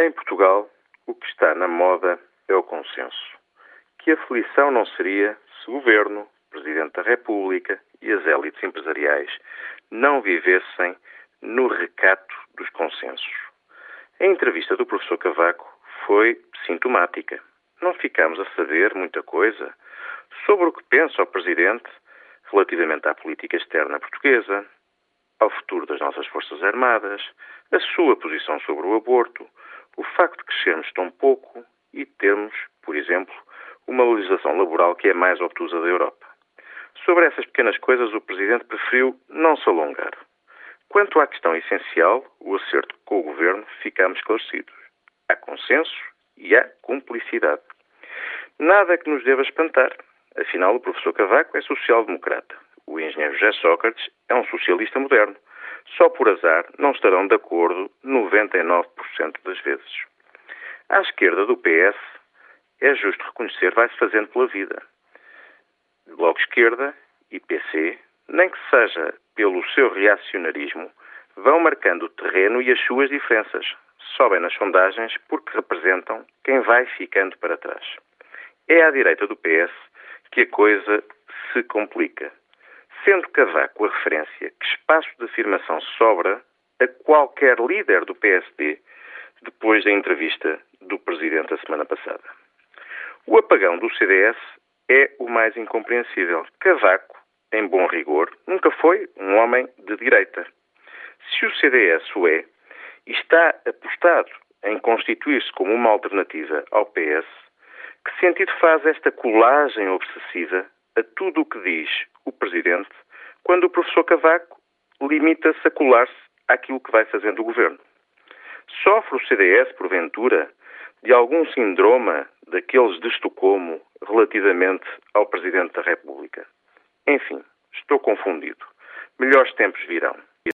Em Portugal, o que está na moda é o consenso. Que aflição não seria se o Governo, Presidente da República e as élites empresariais não vivessem no recato dos consensos. A entrevista do professor Cavaco foi sintomática. Não ficámos a saber muita coisa sobre o que pensa o Presidente relativamente à política externa portuguesa, ao futuro das nossas Forças Armadas, a sua posição sobre o aborto, o facto de crescermos tão pouco e termos, por exemplo, uma legislação laboral que é mais obtusa da Europa. Sobre essas pequenas coisas, o Presidente preferiu não se alongar. Quanto à questão essencial, o acerto com o Governo, ficamos esclarecidos. Há consenso e há cumplicidade. Nada que nos deva espantar. Afinal, o professor Cavaco é social-democrata. O engenheiro José Sócrates é um socialista moderno. Só por azar não estarão de acordo 99% das vezes. À esquerda do PS, é justo reconhecer, vai-se fazendo pela vida. Bloco Esquerda e PC, nem que seja pelo seu reacionarismo, vão marcando o terreno e as suas diferenças. Sobem nas sondagens porque representam quem vai ficando para trás. É à direita do PS que a coisa se complica sendo Cavaco a referência, que espaço de afirmação sobra a qualquer líder do PSD depois da entrevista do Presidente a semana passada. O apagão do CDS é o mais incompreensível. Cavaco, em bom rigor, nunca foi um homem de direita. Se o CDS o é, e está apostado em constituir-se como uma alternativa ao PS, que sentido faz esta colagem obsessiva a tudo o que diz o Presidente, quando o professor Cavaco limita-se a colar-se àquilo que vai fazendo o governo. Sofre o CDS, porventura, de algum sindroma daqueles de Estocolmo relativamente ao Presidente da República? Enfim, estou confundido. Melhores tempos virão.